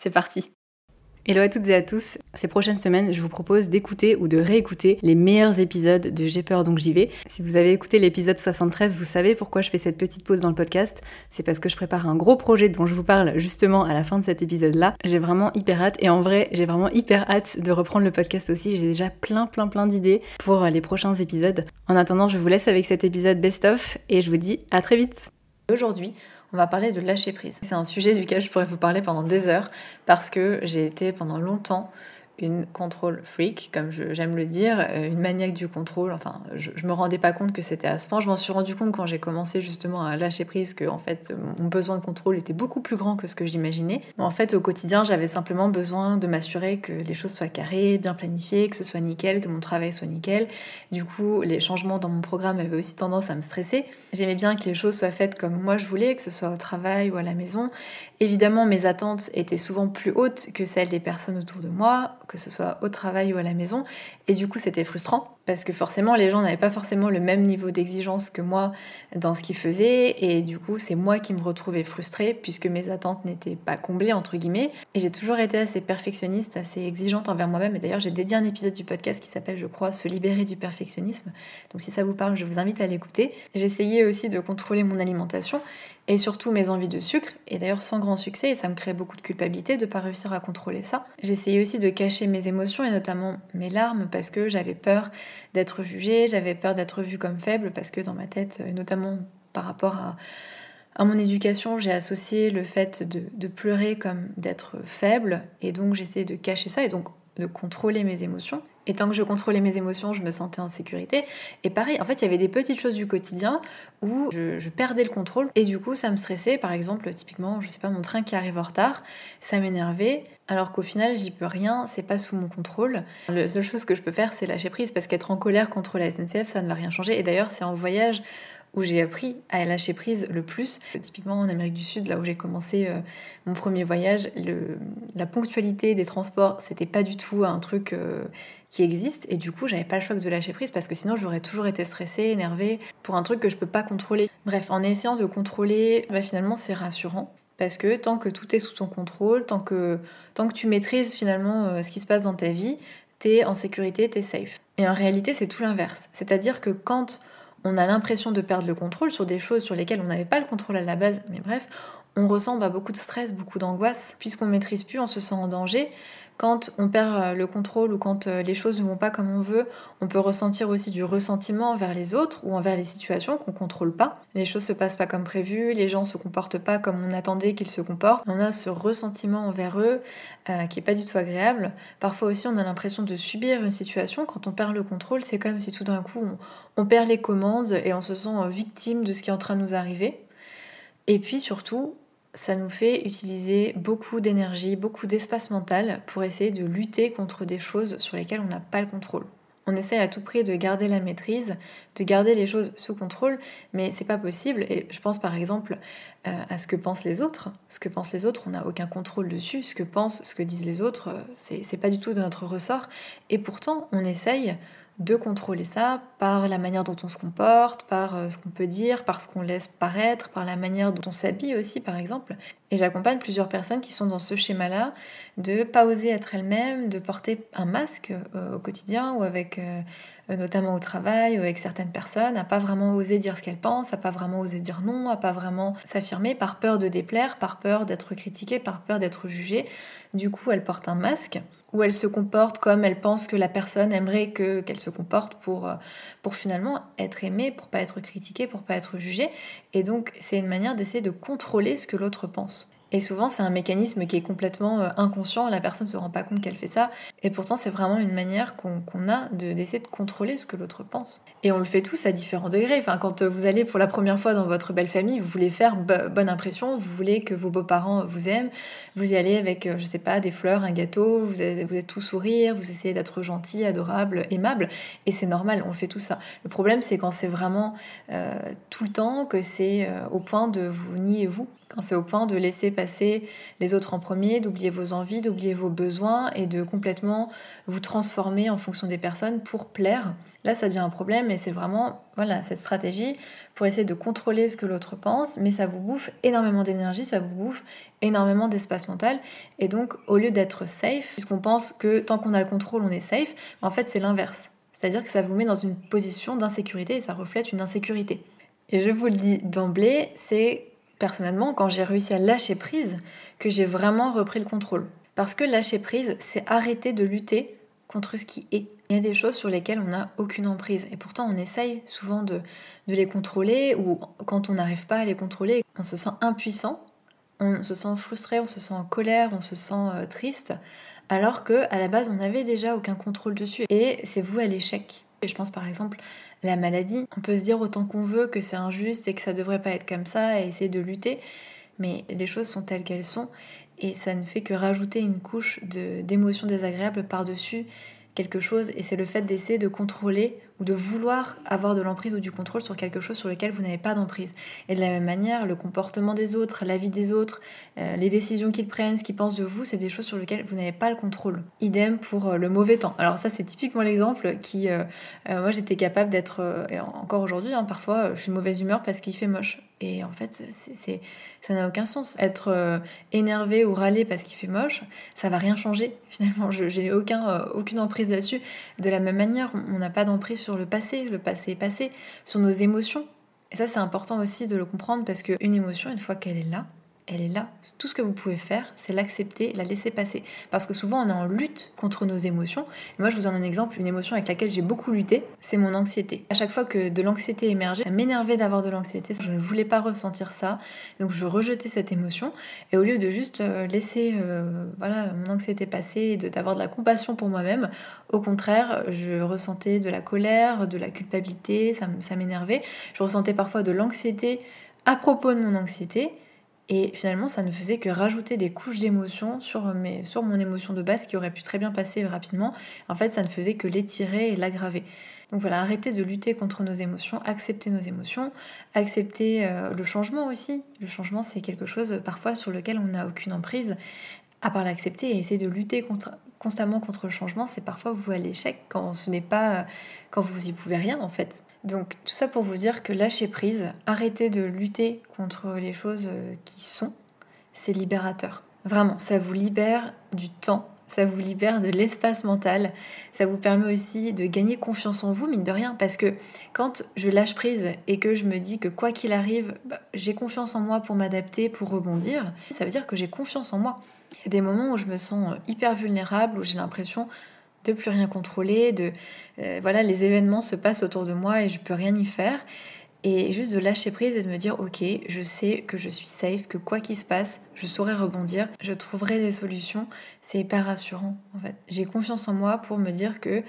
C'est parti Hello à toutes et à tous. Ces prochaines semaines, je vous propose d'écouter ou de réécouter les meilleurs épisodes de J'ai peur donc j'y vais. Si vous avez écouté l'épisode 73, vous savez pourquoi je fais cette petite pause dans le podcast. C'est parce que je prépare un gros projet dont je vous parle justement à la fin de cet épisode-là. J'ai vraiment hyper hâte et en vrai, j'ai vraiment hyper hâte de reprendre le podcast aussi. J'ai déjà plein plein plein d'idées pour les prochains épisodes. En attendant, je vous laisse avec cet épisode best-of et je vous dis à très vite. Aujourd'hui, on va parler de lâcher prise. C'est un sujet duquel je pourrais vous parler pendant des heures parce que j'ai été pendant longtemps une contrôle freak, comme j'aime le dire, euh, une maniaque du contrôle. Enfin, je, je me rendais pas compte que c'était à ce point. Je m'en suis rendu compte quand j'ai commencé justement à lâcher prise que en fait mon besoin de contrôle était beaucoup plus grand que ce que j'imaginais. En fait, au quotidien, j'avais simplement besoin de m'assurer que les choses soient carrées, bien planifiées, que ce soit nickel, que mon travail soit nickel. Du coup, les changements dans mon programme avaient aussi tendance à me stresser. J'aimais bien que les choses soient faites comme moi je voulais, que ce soit au travail ou à la maison. Évidemment, mes attentes étaient souvent plus hautes que celles des personnes autour de moi que ce soit au travail ou à la maison. Et du coup, c'était frustrant parce que forcément, les gens n'avaient pas forcément le même niveau d'exigence que moi dans ce qu'ils faisaient. Et du coup, c'est moi qui me retrouvais frustrée puisque mes attentes n'étaient pas comblées, entre guillemets. Et j'ai toujours été assez perfectionniste, assez exigeante envers moi-même. Et d'ailleurs, j'ai dédié un épisode du podcast qui s'appelle, je crois, Se libérer du perfectionnisme. Donc si ça vous parle, je vous invite à l'écouter. J'essayais aussi de contrôler mon alimentation et surtout mes envies de sucre, et d'ailleurs sans grand succès, et ça me crée beaucoup de culpabilité de ne pas réussir à contrôler ça. J'essayais aussi de cacher mes émotions, et notamment mes larmes, parce que j'avais peur d'être jugée, j'avais peur d'être vue comme faible, parce que dans ma tête, et notamment par rapport à, mon éducation, j'ai associé le fait de pleurer comme d'être faible, et donc j'essayais de cacher ça, et donc de contrôler mes émotions. Et tant que je contrôlais mes émotions, je me sentais en sécurité. Et pareil, en fait, il y avait des petites choses du quotidien où je, perdais le contrôle. Et du coup, ça me stressait. Par exemple, typiquement, je sais pas, mon train qui arrive en retard, ça m'énervait. Alors qu'au final, j'y peux rien, c'est pas sous mon contrôle. La seule chose que je peux faire, c'est lâcher prise parce qu'être en colère contre la SNCF, ça ne va rien changer. Et d'ailleurs, c'est en voyage où j'ai appris à lâcher prise le plus. Typiquement en Amérique du Sud, là où j'ai commencé euh, mon premier voyage, la ponctualité des transports, c'était pas du tout un truc euh, qui existe. Et du coup, j'avais pas le choix de lâcher prise parce que sinon j'aurais toujours été stressée, énervée pour un truc que je peux pas contrôler. Bref, en essayant de contrôler, bah, finalement c'est rassurant. Parce que tant que tout est sous ton contrôle, tant que, tant que tu maîtrises finalement euh, ce qui se passe dans ta vie, t'es en sécurité, t'es safe. Et en réalité, c'est tout l'inverse. C'est-à-dire que quand on a l'impression de perdre le contrôle sur des choses sur lesquelles on n'avait pas le contrôle à la base, mais bref, on ressent bah, beaucoup de stress, beaucoup d'angoisse, puisqu'on maîtrise plus, on se sent en danger. Quand on perd euh, le contrôle ou quand euh, les choses ne vont pas comme on veut, on peut ressentir aussi du ressentiment envers les autres ou envers les situations qu'on contrôle pas. Les choses se passent pas comme prévu, les gens se comportent pas comme on attendait qu'ils se comportent. On a ce ressentiment envers eux euh, qui est pas du tout agréable. Parfois aussi, on a l'impression de subir une situation. Quand on perd le contrôle, c'est comme si tout d'un coup on perd les commandes et on se sent victime de ce qui est en train de nous arriver. Et puis surtout, ça nous fait utiliser beaucoup d'énergie, beaucoup d'espace mental pour essayer de lutter contre des choses sur lesquelles on n'a pas le contrôle. On essaie à tout prix de garder la maîtrise, de garder les choses sous contrôle, mais c'est pas possible. Et je pense par exemple euh, à ce que pensent les autres. Ce que pensent les autres, on n'a aucun contrôle dessus. Ce que pensent, ce que disent les autres, euh, c'est pas du tout de notre ressort. Et pourtant, on essaye de contrôler ça par la manière dont on se comporte, par euh, ce qu'on peut dire, par ce qu'on laisse paraître, par la manière dont on s'habille aussi par exemple. Et j'accompagne plusieurs personnes qui sont dans ce schéma-là, de pas oser être elles-mêmes, de porter un masque euh, au quotidien ou avec euh, notamment au travail ou avec certaines personnes, à pas vraiment oser dire ce qu'elles pensent, à pas vraiment oser dire non, à pas vraiment s'affirmer par peur de déplaire, par peur d'être critiquée, par peur d'être jugée. Du coup, elles portent un masque où elle se comporte comme elle pense que la personne aimerait que qu'elle se comporte pour, euh, pour finalement être aimée, pour pas être critiquée, pour pas être jugée. Et donc c'est une manière d'essayer de contrôler ce que l'autre pense. Et souvent, c'est un mécanisme qui est complètement euh, inconscient, la personne ne se rend pas compte qu'elle fait ça. Et pourtant, c'est vraiment une manière qu'on a d'essayer de, contrôler ce que l'autre pense. Et on le fait tous à différents degrés. Enfin, quand vous allez pour la première fois dans votre belle famille, vous voulez faire bonne impression, vous voulez que vos beaux-parents vous aiment, vous y allez avec, euh, je sais pas, des fleurs, un gâteau, vous êtes, tout sourire, vous essayez d'être gentil, adorable, aimable. Et c'est normal, on fait tout ça. Le problème, c'est quand c'est vraiment euh, tout le temps, que c'est au point de vous nier vous quand c'est au point de laisser passer les autres en premier, d'oublier vos envies, d'oublier vos besoins et de complètement vous transformer en fonction des personnes pour plaire, là ça devient un problème et c'est vraiment voilà cette stratégie pour essayer de contrôler ce que l'autre pense, mais ça vous bouffe énormément d'énergie, ça vous bouffe énormément d'espace mental et donc au lieu d'être safe, puisqu'on pense que tant qu'on a le contrôle on est safe, en fait c'est l'inverse. C'est-à-dire que ça vous met dans une position d'insécurité et ça reflète une insécurité. Et je vous le dis d'emblée, c'est personnellement, quand j'ai réussi à lâcher prise, que j'ai vraiment repris le contrôle. Parce que lâcher prise, c'est arrêter de lutter contre ce qui est. Il y a des choses sur lesquelles on n'a aucune emprise. Et pourtant, on essaye souvent de, les contrôler, ou quand on n'arrive pas à les contrôler, on se sent impuissant, on se sent frustré, on se sent en colère, on se sent euh, triste, alors que à la base, on n'avait déjà aucun contrôle dessus. Et c'est vous à l'échec. Et je pense par exemple la maladie. On peut se dire autant qu'on veut que c'est injuste et que ça devrait pas être comme ça et essayer de lutter, mais les choses sont telles qu'elles sont et ça ne fait que rajouter une couche d'émotions désagréables par-dessus quelque chose et c'est le fait d'essayer de contrôler ou de vouloir avoir de l'emprise ou du contrôle sur quelque chose sur lequel vous n'avez pas d'emprise. Et de la même manière, le comportement des autres, la vie des autres, euh, les décisions qu'ils prennent, ce qu'ils pensent de vous, c'est des choses sur lesquelles vous n'avez pas le contrôle. Idem pour euh, le mauvais temps. Alors ça, c'est typiquement l'exemple qui, euh, moi, j'étais capable d'être, encore aujourd'hui, hein, parfois, je suis mauvaise humeur parce qu'il fait moche. Et en fait, ça n'a aucun sens. Être énervé ou râler parce qu'il fait moche, ça va rien changer. Finalement, je, j'ai aucun, aucune emprise là-dessus. De la même manière, on n'a pas d'emprise sur le passé, le passé est passé, sur nos émotions. Et ça, c'est important aussi de le comprendre parce qu'une émotion, une fois qu'elle est là, elle est là. Tout ce que vous pouvez faire, c'est l'accepter, la laisser passer. Parce que souvent, on est en lutte contre nos émotions. moi, je vous donne un exemple. Une émotion avec laquelle j'ai beaucoup lutté, c'est mon anxiété. À chaque fois que de l'anxiété émergeait, ça m'énervait d'avoir de l'anxiété. Je ne voulais pas ressentir ça. Donc, je rejetais cette émotion. Et au lieu de juste euh, laisser euh, voilà, mon anxiété passer et d'avoir de, de la compassion pour moi-même, au contraire, je ressentais de la colère, de la culpabilité, ça m'énervait. Je ressentais parfois de l'anxiété à propos de mon anxiété. Et finalement, ça ne faisait que rajouter des couches d'émotions sur, sur mon émotion de base qui aurait pu très bien passer rapidement. En fait, ça ne faisait que l'étirer et l'aggraver. Donc voilà, arrêter de lutter contre nos émotions, accepter nos émotions, accepter euh, le changement aussi. Le changement, c'est quelque chose parfois sur lequel on n'a aucune emprise. À part l'accepter et essayer de lutter constamment contre le changement, c'est parfois vous à l'échec quand ce n'est pas quand vous y pouvez rien en fait. Donc tout ça pour vous dire que lâcher prise, arrêter de lutter contre les choses euh, qui sont, c'est libérateur. Vraiment, ça vous libère du temps, ça vous libère de l'espace mental, ça vous permet aussi de gagner confiance en vous, mine de rien, parce que quand je lâche prise et que je me dis que quoi qu'il arrive, bah, j'ai confiance en moi pour m'adapter, pour rebondir, ça veut dire que j'ai confiance en moi. Il y a des moments où je me sens hyper vulnérable, où j'ai l'impression de plus rien contrôler, de euh, voilà, les événements se passent autour de moi et je peux rien y faire. Et juste de lâcher prise et de me dire, ok, je sais que je suis safe, que quoi qu'il se passe, je saurai rebondir, je trouverai des solutions. C'est hyper rassurant en fait. J'ai confiance en moi pour me dire que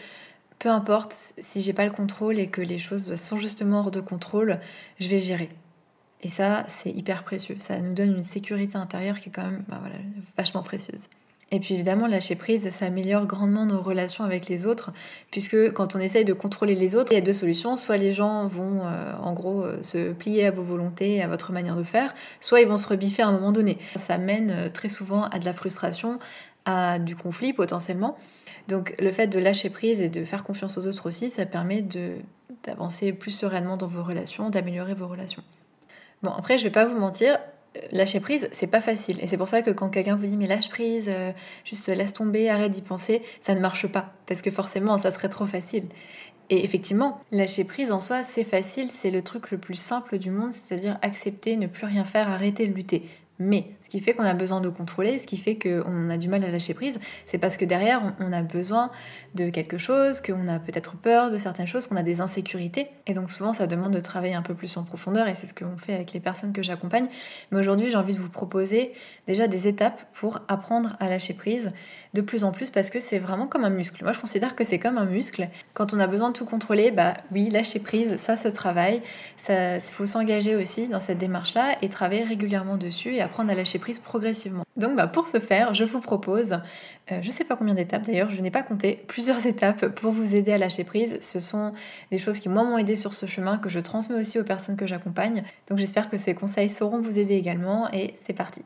peu importe si j'ai pas le contrôle et que les choses sont justement hors de contrôle, je vais gérer. Et ça, c'est hyper précieux. Ça nous donne une sécurité intérieure qui est quand même bah voilà, vachement précieuse. Et puis évidemment, lâcher prise, ça améliore grandement nos relations avec les autres, puisque quand on essaye de contrôler les autres, il y a deux solutions. Soit les gens vont euh, en gros euh, se plier à vos volontés, à votre manière de faire, soit ils vont se rebiffer à un moment donné. Ça mène euh, très souvent à de la frustration, à du conflit potentiellement. Donc le fait de lâcher prise et de faire confiance aux autres aussi, ça permet d'avancer plus sereinement dans vos relations, d'améliorer vos relations. Bon, après, je vais pas vous mentir, lâcher prise, c'est pas facile. Et c'est pour ça que quand quelqu'un vous dit mais lâche prise, euh, juste laisse tomber, arrête d'y penser, ça ne marche pas. Parce que forcément, ça serait trop facile. Et effectivement, lâcher prise en soi, c'est facile, c'est le truc le plus simple du monde, c'est-à-dire accepter, ne plus rien faire, arrêter de lutter. Mais ce qui fait qu'on a besoin de contrôler, ce qui fait qu'on a du mal à lâcher prise, c'est parce que derrière, on a besoin de quelque chose, qu'on a peut-être peur de certaines choses, qu'on a des insécurités. Et donc souvent, ça demande de travailler un peu plus en profondeur, et c'est ce qu'on fait avec les personnes que j'accompagne. Mais aujourd'hui, j'ai envie de vous proposer déjà des étapes pour apprendre à lâcher prise de plus en plus, parce que c'est vraiment comme un muscle. Moi, je considère que c'est comme un muscle. Quand on a besoin de tout contrôler, bah oui, lâcher prise, ça se travaille. Il faut s'engager aussi dans cette démarche-là et travailler régulièrement dessus et apprendre à lâcher prise progressivement. Donc bah, pour ce faire, je vous propose, euh, je ne sais pas combien d'étapes d'ailleurs, je n'ai pas compté, plusieurs étapes pour vous aider à lâcher prise. Ce sont des choses qui moi m'ont aidé sur ce chemin, que je transmets aussi aux personnes que j'accompagne. Donc j'espère que ces conseils sauront vous aider également et c'est parti.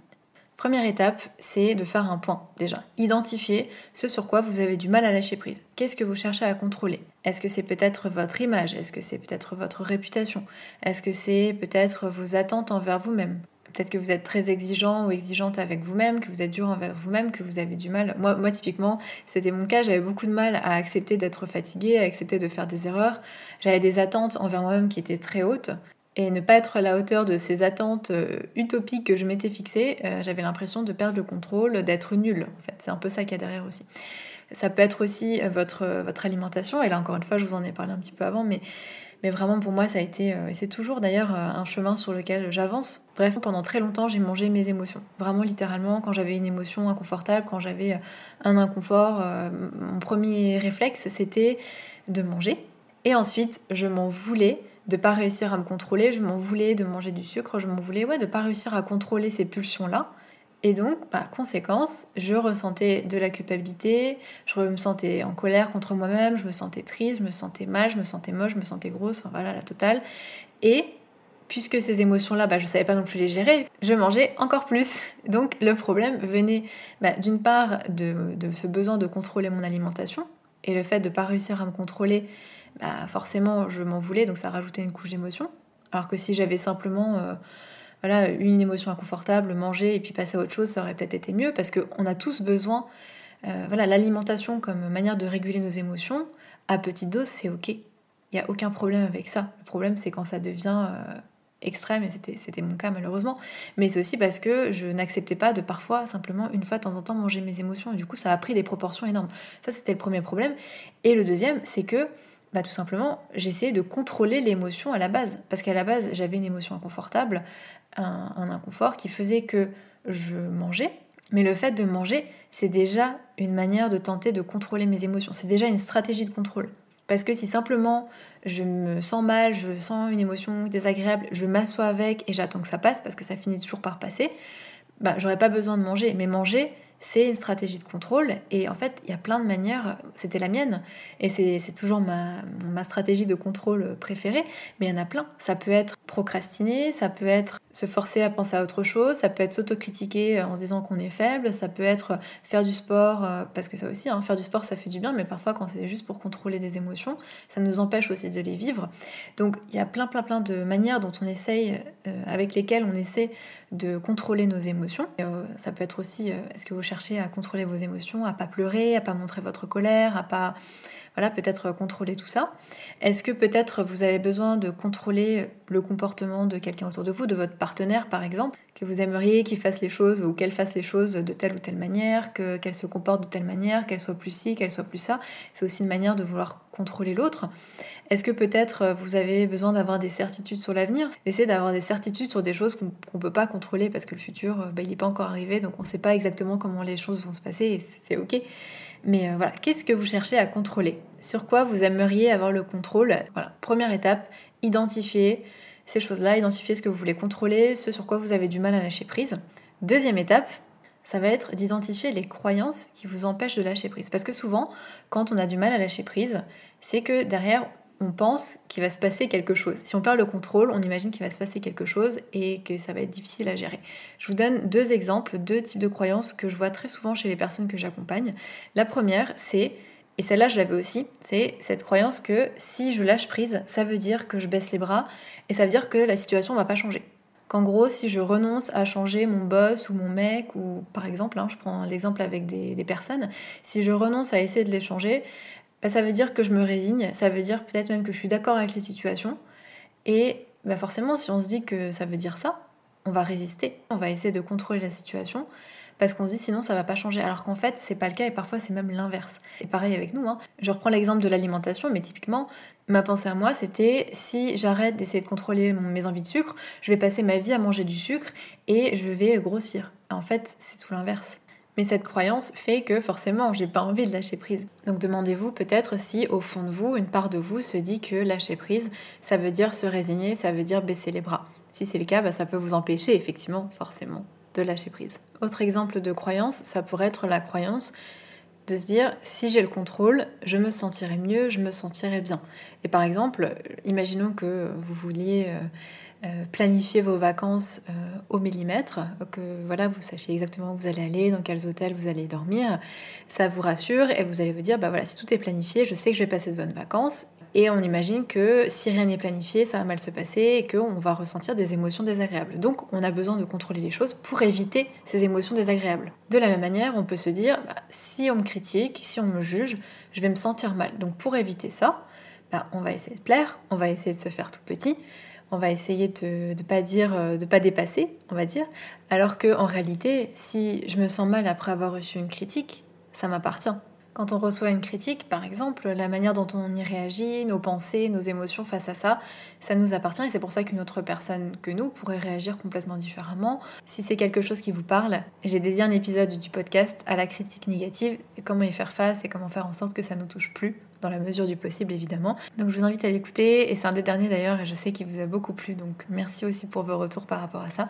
Première étape, c'est de faire un point déjà. Identifier ce sur quoi vous avez du mal à lâcher prise. Qu'est-ce que vous cherchez à contrôler? Est-ce que c'est peut-être votre image? Est-ce que c'est peut-être votre réputation? Est-ce que c'est peut-être vos attentes envers vous-même? Peut-être que vous êtes très exigeant ou exigeante avec vous-même, que vous êtes dur envers vous-même, que vous avez du mal. Moi, typiquement, c'était mon cas, j'avais beaucoup de mal à accepter d'être fatiguée, à accepter de faire des erreurs. J'avais des attentes envers moi-même qui étaient très hautes et ne pas être à la hauteur de ces attentes euh, utopiques que je m'étais fixées, euh, j'avais l'impression de perdre le contrôle, d'être nulle. En fait, c'est un peu ça qu'il y a derrière aussi. Ça peut être aussi euh, votre, votre alimentation, et là encore une fois, je vous en ai parlé un petit peu avant, mais, mais vraiment pour moi, ça a été, et c'est toujours d'ailleurs un chemin sur lequel j'avance. Bref, pendant très longtemps, j'ai mangé mes émotions. Vraiment littéralement, quand j'avais une émotion inconfortable, quand j'avais un inconfort, mon premier réflexe, c'était de manger. Et ensuite, je m'en voulais de pas réussir à me contrôler, je m'en voulais de manger du sucre, je m'en voulais ouais, de pas réussir à contrôler ces pulsions-là. Et donc, bah, conséquence, je ressentais de la culpabilité, je me sentais en colère contre moi-même, je me sentais triste, je me sentais mal, je me sentais moche, je me sentais grosse, enfin voilà, la totale. Et puisque ces émotions-là, bah, je ne savais pas non plus les gérer, je mangeais encore plus. Donc le problème venait bah, d'une part de, de, ce besoin de contrôler mon alimentation et le fait de ne pas réussir à me contrôler bah, forcément je m'en voulais, donc ça rajoutait une couche d'émotion. Alors que si j'avais simplement euh, voilà, une émotion inconfortable, manger et puis passer à autre chose, ça aurait peut-être été mieux parce qu'on a tous besoin, euh, voilà, l'alimentation comme manière de réguler nos émotions, à petite dose, c'est ok. Il n'y a aucun problème avec ça. Le problème, c'est quand ça devient euh, extrême, et c'était mon cas malheureusement. Mais c'est aussi parce que je n'acceptais pas de parfois, simplement, une fois de temps en temps, manger mes émotions. Et du coup, ça a pris des proportions énormes. Ça, c'était le premier problème. Et le deuxième, c'est que bah, tout simplement, j'essayais de contrôler l'émotion à la base. Parce qu'à la base, j'avais une émotion inconfortable, un, inconfort qui faisait que je mangeais. Mais le fait de manger, c'est déjà une manière de tenter de contrôler mes émotions. C'est déjà une stratégie de contrôle. Parce que si simplement je me sens mal, je sens une émotion désagréable, je m'assois avec et j'attends que ça passe, parce que ça finit toujours par passer, bah, j'aurais pas besoin de manger. Mais manger, c'est une stratégie de contrôle. Et en fait, il y a plein de manières, c'était la mienne, et c'est toujours ma, ma, stratégie de contrôle préférée, mais il y en a plein. Ça peut être procrastiner, ça peut être se forcer à penser à autre chose, ça peut être s'autocritiquer en se disant qu'on est faible, ça peut être faire du sport, euh, parce que ça aussi, hein, faire du sport ça fait du bien, mais parfois quand c'est juste pour contrôler des émotions, ça nous empêche aussi de les vivre. Donc il y a plein plein plein de manières dont on essaye, euh, avec lesquelles on essaie de contrôler nos émotions. Euh, ça peut être aussi, est-ce que vous cherchez à contrôler vos émotions, à pas pleurer, à pas montrer votre colère, à pas voilà, peut-être contrôler tout ça. Est-ce que peut-être vous avez besoin de contrôler le comportement de quelqu'un autour de vous, de votre partenaire par exemple, que vous aimeriez qu'il fasse les choses ou qu'elle fasse les choses de telle ou telle manière, qu'elle se comporte de telle manière, qu'elle soit plus ci, qu'elle soit plus ça? C'est aussi une manière de vouloir contrôler l'autre. Est-ce que peut-être vous avez besoin d'avoir des certitudes sur l'avenir? Essayez d'avoir des certitudes sur des choses qu'on ne peut pas contrôler parce que le futur, bah, il n'est pas encore arrivé, donc on ne sait pas exactement comment les choses vont se passer et c'est ok. Mais euh, voilà, qu'est-ce que vous cherchez à contrôler? Sur quoi vous aimeriez avoir le contrôle? Voilà, première étape, identifier ces choses-là, identifier ce que vous voulez contrôler, ce sur quoi vous avez du mal à lâcher prise. Deuxième étape, ça va être d'identifier les croyances qui vous empêchent de lâcher prise. Parce que souvent, quand on a du mal à lâcher prise, c'est que derrière, on pense qu'il va se passer quelque chose. Si on perd le contrôle, on imagine qu'il va se passer quelque chose et que ça va être difficile à gérer. Je vous donne deux exemples, deux types de croyances que je vois très souvent chez les personnes que j'accompagne. La première, c'est, et celle-là je l'avais aussi, c'est cette croyance que si je lâche prise, ça veut dire que je baisse les bras et ça veut dire que la situation ne va pas changer. Qu'en gros, si je renonce à changer mon boss ou mon mec, ou par exemple, hein, je prends l'exemple avec des, des personnes, si je renonce à essayer de les changer, bah, ça veut dire que je me résigne, ça veut dire peut-être même que je suis d'accord avec les situations. Et bah, forcément, si on se dit que ça veut dire ça, on va résister, on va essayer de contrôler la situation parce qu'on se dit sinon ça va pas changer. Alors qu'en fait, c'est pas le cas et parfois c'est même l'inverse. Et pareil avec nous. Hein. Je reprends l'exemple de l'alimentation, mais typiquement, ma pensée à moi c'était si j'arrête d'essayer de contrôler mes envies de sucre, je vais passer ma vie à manger du sucre et je vais grossir. En fait, c'est tout l'inverse. Mais cette croyance fait que forcément, j'ai pas envie de lâcher prise. Donc demandez-vous peut-être si au fond de vous, une part de vous se dit que lâcher prise, ça veut dire se résigner, ça veut dire baisser les bras. Si c'est le cas, bah, ça peut vous empêcher effectivement, forcément, de lâcher prise. Autre exemple de croyance, ça pourrait être la croyance de se dire si j'ai le contrôle, je me sentirai mieux, je me sentirai bien. Et par exemple, imaginons que vous vouliez euh, planifier vos vacances euh, au millimètre, que voilà, vous sachiez exactement où vous allez aller, dans quels hôtels vous allez dormir, ça vous rassure et vous allez vous dire bah voilà, si tout est planifié, je sais que je vais passer de bonnes vacances et on imagine que si rien n'est planifié, ça va mal se passer et qu'on va ressentir des émotions désagréables. Donc on a besoin de contrôler les choses pour éviter ces émotions désagréables. De la même manière, on peut se dire, bah, si on me critique, si on me juge, je vais me sentir mal. Donc pour éviter ça, bah, on va essayer de plaire, on va essayer de se faire tout petit, on va essayer de ne pas dire, euh, de pas dépasser, on va dire. Alors que en réalité, si je me sens mal après avoir reçu une critique, ça m'appartient. Quand on reçoit une critique, par exemple, la manière dont on y réagit, nos pensées, nos émotions face à ça, ça nous appartient et c'est pour ça qu'une autre personne que nous pourrait réagir complètement différemment. Si c'est quelque chose qui vous parle, j'ai dédié un épisode du podcast à la critique négative comment y faire face et comment faire en sorte que ça ne nous touche plus dans la mesure du possible évidemment. Donc je vous invite à l'écouter et c'est un des derniers d'ailleurs et je sais qu'il vous a beaucoup plu donc merci aussi pour vos retours par rapport à ça.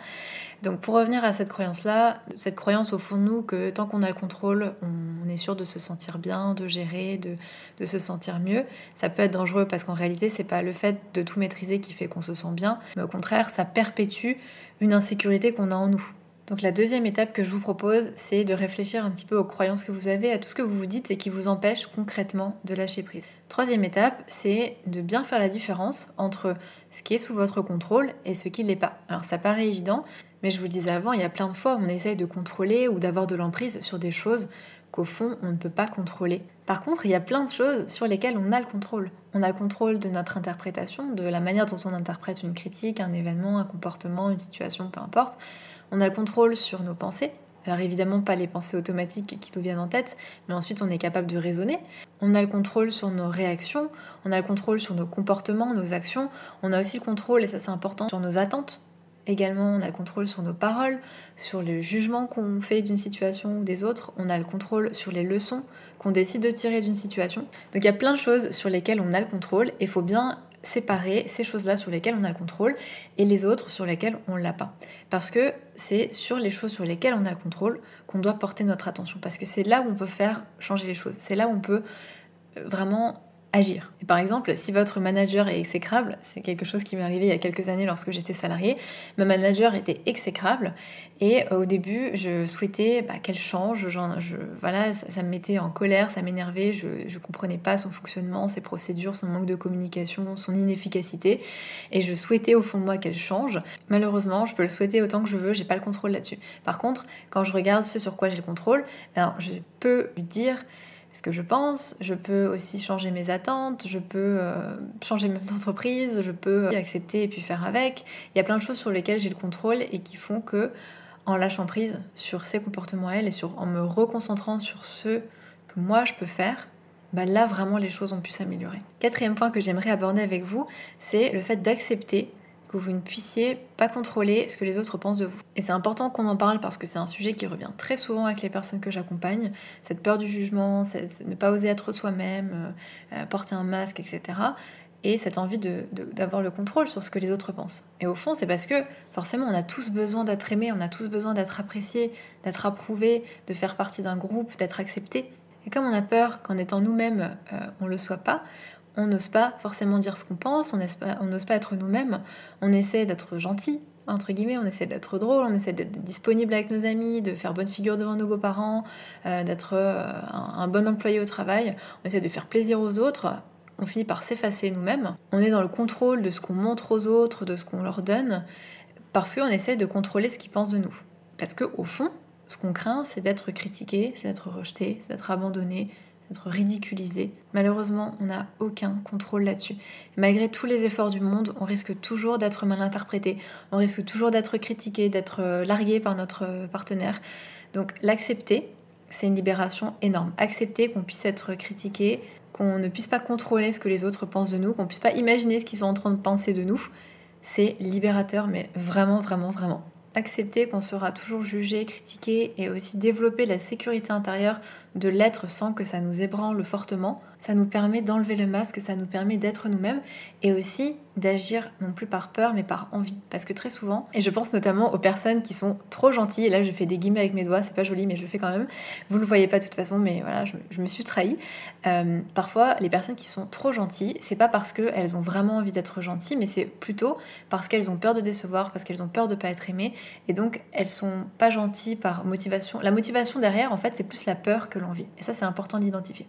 Donc pour revenir à cette croyance là, cette croyance au fond de nous que tant qu'on a le contrôle, on est sûr de se sentir bien, de gérer, de, de se sentir mieux, ça peut être dangereux parce qu'en réalité c'est pas le fait de tout maîtriser qui fait qu'on se sent bien, mais au contraire ça perpétue une insécurité qu'on a en nous. Donc la deuxième étape que je vous propose, c'est de réfléchir un petit peu aux croyances que vous avez, à tout ce que vous vous dites et qui vous empêche concrètement de lâcher prise. Troisième étape, c'est de bien faire la différence entre ce qui est sous votre contrôle et ce qui ne l'est pas. Alors ça paraît évident, mais je vous le disais avant, il y a plein de fois où on essaye de contrôler ou d'avoir de l'emprise sur des choses qu'au fond on ne peut pas contrôler. Par contre, il y a plein de choses sur lesquelles on a le contrôle. On a le contrôle de notre interprétation, de la manière dont on interprète une critique, un événement, un comportement, une situation, peu importe. On a le contrôle sur nos pensées. Alors évidemment pas les pensées automatiques qui nous viennent en tête, mais ensuite on est capable de raisonner. On a le contrôle sur nos réactions, on a le contrôle sur nos comportements, nos actions, on a aussi le contrôle, et ça c'est important, sur nos attentes. Également, on a le contrôle sur nos paroles, sur le jugement qu'on fait d'une situation ou des autres. On a le contrôle sur les leçons qu'on décide de tirer d'une situation. Donc il y a plein de choses sur lesquelles on a le contrôle et il faut bien séparer ces choses-là sur lesquelles on a le contrôle et les autres sur lesquelles on l'a pas. Parce que c'est sur les choses sur lesquelles on a le contrôle qu'on doit porter notre attention. Parce que c'est là où on peut faire changer les choses. C'est là où on peut euh, vraiment agir. Et par exemple, si votre manager est exécrable, c'est quelque chose qui m'est arrivé il y a quelques années lorsque j'étais salariée, ma manager était exécrable et euh, au début, je souhaitais bah, qu'elle change. je, voilà, ça, me mettait en colère, ça m'énervait, je ne comprenais pas son fonctionnement, ses procédures, son manque de communication, son inefficacité et je souhaitais au fond de moi qu'elle change. Malheureusement, je peux le souhaiter autant que je veux, j'ai pas le contrôle là-dessus. Par contre, quand je regarde ce sur quoi j'ai le contrôle, ben, je peux lui dire ce que je pense, je peux aussi changer mes attentes, je peux euh, changer mon entreprise, je peux euh, accepter et puis faire avec. Il y a plein de choses sur lesquelles j'ai le contrôle et qui font que, en lâchant prise sur ces comportements elle et en me reconcentrant sur ce que moi je peux faire, bah là vraiment les choses ont pu s'améliorer. Quatrième point que j'aimerais aborder avec vous, c'est le fait d'accepter que vous ne puissiez pas contrôler ce que les autres pensent de vous. Et c'est important qu'on en parle parce que c'est un sujet qui revient très souvent avec les personnes que j'accompagne, cette peur du jugement, ne pas oser être soi-même, euh, euh, porter un masque, etc. Et cette envie d'avoir le contrôle sur ce que les autres pensent. Et au fond, c'est parce que forcément, on a tous besoin d'être aimé, on a tous besoin d'être apprécié, d'être approuvé, de faire partie d'un groupe, d'être accepté. Et comme on a peur qu'en étant nous-mêmes, euh, on ne le soit pas, on n'ose pas forcément dire ce qu'on pense, on n'ose pas, être nous-mêmes, on essaie d'être gentil, entre guillemets, on essaie d'être drôle, on essaie d'être disponible avec nos amis, de faire bonne figure devant nos beaux-parents, euh, d'être euh, un, bon employé au travail, on essaie de faire plaisir aux autres, on finit par s'effacer nous-mêmes, on est dans le contrôle de ce qu'on montre aux autres, de ce qu'on leur donne, parce qu'on essaie de contrôler ce qu'ils pensent de nous. Parce qu'au fond, ce qu'on craint, c'est d'être critiqué, c'est d'être rejeté, c'est d'être abandonné, d'être ridiculisé. Malheureusement, on n'a aucun contrôle là-dessus. Malgré tous les efforts du monde, on risque toujours d'être mal interprété, on risque toujours d'être critiqué, d'être euh, largué par notre euh, partenaire. Donc l'accepter, c'est une libération énorme. Accepter qu'on puisse être critiqué, qu'on ne puisse pas contrôler ce que les autres pensent de nous, qu'on puisse pas imaginer ce qu'ils sont en train de penser de nous, c'est libérateur, mais vraiment, vraiment, vraiment accepter qu'on sera toujours jugé, critiqué et aussi développer la sécurité intérieure de l'être sans que ça nous ébranle fortement, ça nous permet d'enlever le masque, ça nous permet d'être nous-mêmes et aussi d'agir non plus par peur mais par envie. Parce que très souvent, et je pense notamment aux personnes qui sont trop gentilles, et là je fais des guillemets avec mes doigts, c'est pas joli mais je le fais quand même, vous le voyez pas de toute façon mais voilà, je, me suis trahie. Euh, parfois, les personnes qui sont trop gentilles, c'est pas parce qu'elles ont vraiment envie d'être gentilles, mais c'est plutôt parce qu'elles ont peur de décevoir, parce qu'elles ont peur de pas être aimées et donc elles sont pas gentilles par motivation. La motivation derrière, en fait, c'est plus la peur que l'envie. Et ça, c'est important de l'identifier.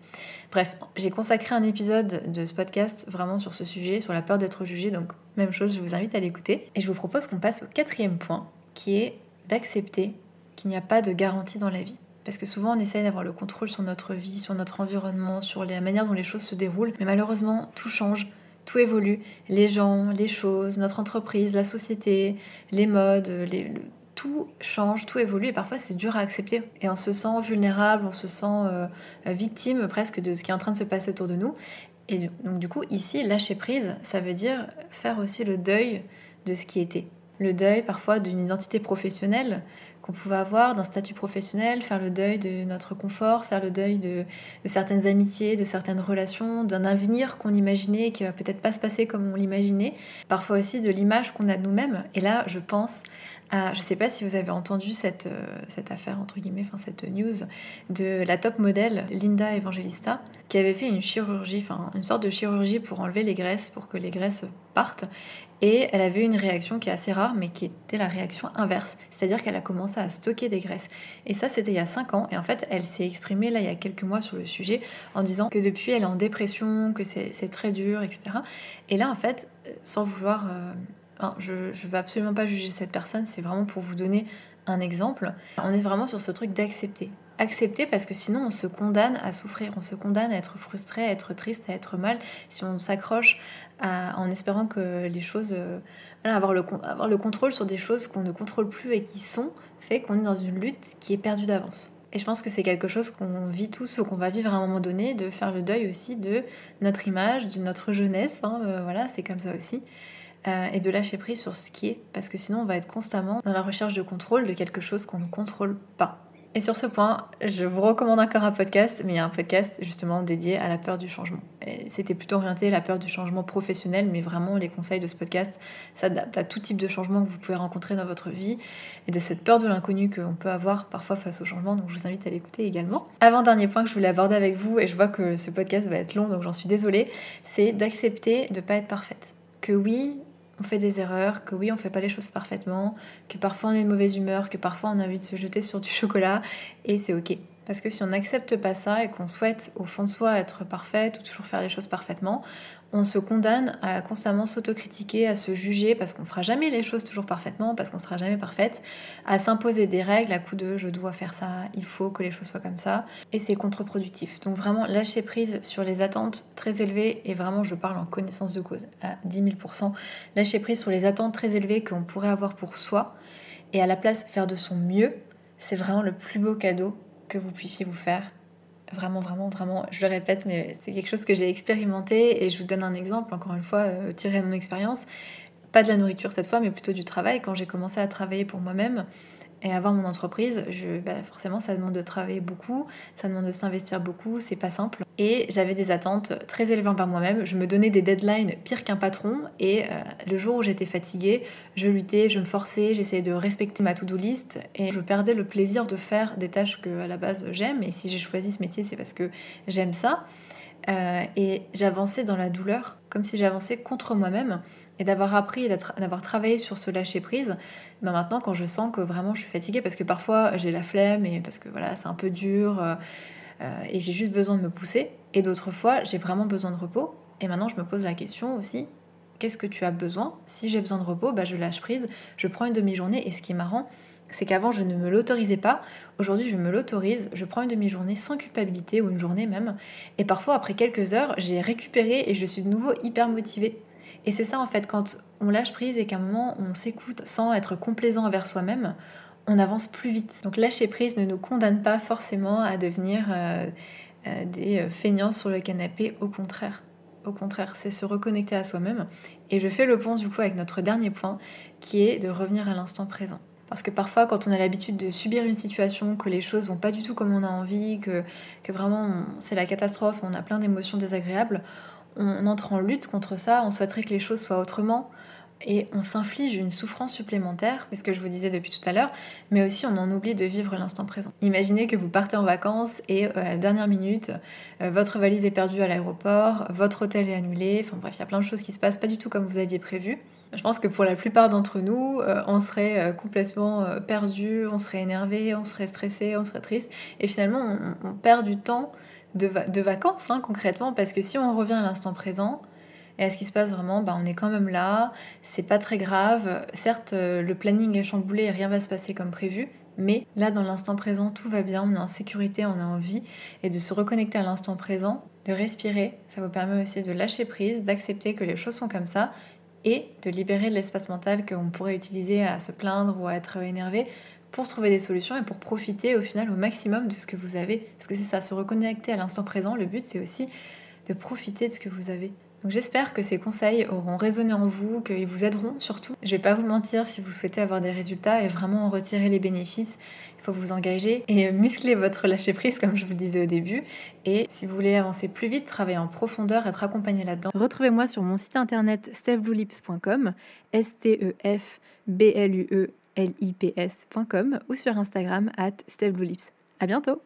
Bref, j'ai consacré un épisode de ce podcast vraiment sur ce sujet, sur la peur d'être jugé. Donc, même chose, je vous invite à l'écouter. Et je vous propose qu'on passe au quatrième point, qui est d'accepter qu'il n'y a pas de garantie dans la vie. Parce que souvent on essaye d'avoir le contrôle sur notre vie, sur notre environnement, sur la manière dont les choses se déroulent. Mais malheureusement, tout change, tout évolue. Les gens, les choses, notre entreprise, la société, les modes, les, tout change, tout évolue et parfois c'est dur à accepter. Et on se sent vulnérable, on se sent euh, victime presque de ce qui est en train de se passer autour de nous. Et donc du coup, ici, lâcher prise, ça veut dire faire aussi le deuil de ce qui était. Le deuil parfois d'une identité professionnelle qu'on pouvait avoir, d'un statut professionnel, faire le deuil de notre confort, faire le deuil de, de certaines amitiés, de certaines relations, d'un avenir qu'on imaginait qui va peut-être pas se passer comme on l'imaginait, parfois aussi de l'image qu'on a de nous-mêmes. Et là, je pense ah, je ne sais pas si vous avez entendu cette, euh, cette affaire, entre guillemets, enfin cette news de la top modèle Linda Evangelista, qui avait fait une chirurgie, enfin une sorte de chirurgie pour enlever les graisses, pour que les graisses partent. Et elle avait une réaction qui est assez rare, mais qui était la réaction inverse. C'est-à-dire qu'elle a commencé à stocker des graisses. Et ça, c'était il y a 5 ans. Et en fait, elle s'est exprimée là il y a quelques mois sur le sujet en disant que depuis, elle est en dépression, que c'est très dur, etc. Et là, en fait, sans vouloir euh, je ne veux absolument pas juger cette personne, c'est vraiment pour vous donner un exemple. On est vraiment sur ce truc d'accepter. Accepter parce que sinon on se condamne à souffrir, on se condamne à être frustré, à être triste, à être mal, si on s'accroche en espérant que les choses... Euh, avoir, le, contrôle sur des choses qu'on ne contrôle plus et qui sont, fait qu'on est dans une lutte qui est perdue d'avance. Et je pense que c'est quelque chose qu'on vit tous ou qu'on va vivre à un moment donné, de faire le deuil aussi de notre image, de notre jeunesse. Hein, euh, voilà, c'est comme ça aussi. Euh, et de lâcher prise sur ce qui est, parce que sinon on va être constamment dans la recherche de contrôle de quelque chose qu'on ne contrôle pas. Et sur ce point, je vous recommande encore un podcast, mais il y a un podcast justement dédié à la peur du changement. C'était plutôt orienté à la peur du changement professionnel, mais vraiment les conseils de ce podcast s'adaptent à tout type de changement que vous pouvez rencontrer dans votre vie et de cette peur de l'inconnu qu'on peut avoir parfois face au changement. Donc je vous invite à l'écouter également. Avant-dernier point que je voulais aborder avec vous, et je vois que ce podcast va être long, donc j'en suis désolée, c'est d'accepter de ne pas être parfaite. Que oui, on fait des erreurs, que oui, on fait pas les choses parfaitement, que parfois on est de mauvaise humeur, que parfois on a envie de se jeter sur du chocolat, et c'est ok. Parce que si on n'accepte pas ça et qu'on souhaite au fond de soi être parfaite ou toujours faire les choses parfaitement, on se condamne à constamment s'autocritiquer, à se juger parce qu'on fera jamais les choses toujours parfaitement, parce qu'on sera jamais parfaite, à s'imposer des règles à coup de je dois faire ça, il faut que les choses soient comme ça, et c'est contre-productif. Donc vraiment lâcher prise sur les attentes très élevées, et vraiment je parle en connaissance de cause à 10 000%, lâcher prise sur les attentes très élevées qu'on pourrait avoir pour soi, et à la place faire de son mieux, c'est vraiment le plus beau cadeau que vous puissiez vous faire. Vraiment, vraiment, vraiment, je le répète, mais c'est quelque chose que j'ai expérimenté et je vous donne un exemple, encore une fois, euh, tiré de mon expérience. Pas de la nourriture cette fois, mais plutôt du travail. Quand j'ai commencé à travailler pour moi-même, et avoir mon entreprise, je, bah, forcément, ça demande de travailler beaucoup, ça demande de s'investir beaucoup, c'est pas simple. Et j'avais des attentes très élevées envers moi-même. Je me donnais des deadlines pires qu'un patron. Et euh, le jour où j'étais fatiguée, je luttais, je me forçais, j'essayais de respecter ma to-do list. Et je perdais le plaisir de faire des tâches que à la base j'aime. Et si j'ai choisi ce métier, c'est parce que j'aime ça. Euh, et j'avançais dans la douleur, comme si j'avançais contre moi-même. Et d'avoir appris d'avoir travaillé sur ce lâcher prise, ben maintenant quand je sens que vraiment je suis fatiguée, parce que parfois j'ai la flemme et parce que voilà c'est un peu dur euh, euh, et j'ai juste besoin de me pousser, et d'autres fois j'ai vraiment besoin de repos. Et maintenant je me pose la question aussi, qu'est-ce que tu as besoin? Si j'ai besoin de repos, ben, je lâche prise, je prends une demi-journée et ce qui est marrant, c'est qu'avant je ne me l'autorisais pas, aujourd'hui je me l'autorise, je prends une demi-journée sans culpabilité ou une journée même, et parfois après quelques heures j'ai récupéré et je suis de nouveau hyper motivée. Et c'est ça en fait, quand on lâche prise et qu'à un moment on s'écoute sans être complaisant envers soi-même, on avance plus vite. Donc lâcher prise ne nous condamne pas forcément à devenir euh, euh, des euh, feignants sur le canapé, au contraire. Au contraire, c'est se reconnecter à soi-même. Et je fais le pont du coup avec notre dernier point, qui est de revenir à l'instant présent. Parce que parfois, quand on a l'habitude de subir une situation, que les choses vont pas du tout comme on a envie, que, que vraiment c'est la catastrophe, on a plein d'émotions désagréables, on entre en lutte contre ça, on souhaiterait que les choses soient autrement, et on s'inflige une souffrance supplémentaire, c'est ce que je vous disais depuis tout à l'heure, mais aussi on en oublie de vivre l'instant présent. Imaginez que vous partez en vacances et euh, à la dernière minute, euh, votre valise est perdue à l'aéroport, votre hôtel est annulé, enfin bref, il y a plein de choses qui se passent pas du tout comme vous aviez prévu. Je pense que pour la plupart d'entre nous, euh, on serait complètement perdu, on serait énervé, on serait stressé, on serait triste, et finalement on, perd du temps de, vacances hein, concrètement, parce que si on revient à l'instant présent, et à ce qui se passe vraiment, bah, on est quand même là, c'est pas très grave. Certes, euh, le planning est chamboulé et rien va se passer comme prévu, mais là, dans l'instant présent, tout va bien, on est en sécurité, on est en vie, et de se reconnecter à l'instant présent, de respirer, ça vous permet aussi de lâcher prise, d'accepter que les choses sont comme ça, et de libérer de l'espace mental qu'on pourrait utiliser à se plaindre ou à être énervé pour trouver des solutions et pour profiter au final au maximum de ce que vous avez. Parce que c'est ça, se reconnecter à l'instant présent, le but c'est aussi de profiter de ce que vous avez. Donc j'espère que ces conseils auront résonné en vous, qu'ils vous aideront surtout. Je vais pas vous mentir, si vous souhaitez avoir des résultats et vraiment en retirer les bénéfices, vous engager et muscler votre lâcher prise comme je vous le disais au début. Et si vous voulez avancer plus vite, travailler en profondeur, être accompagné là-dedans, retrouvez-moi sur mon site internet stephbluelips.com, s t e f b l u e l i p s.com ou sur Instagram at stephbluelips. À bientôt.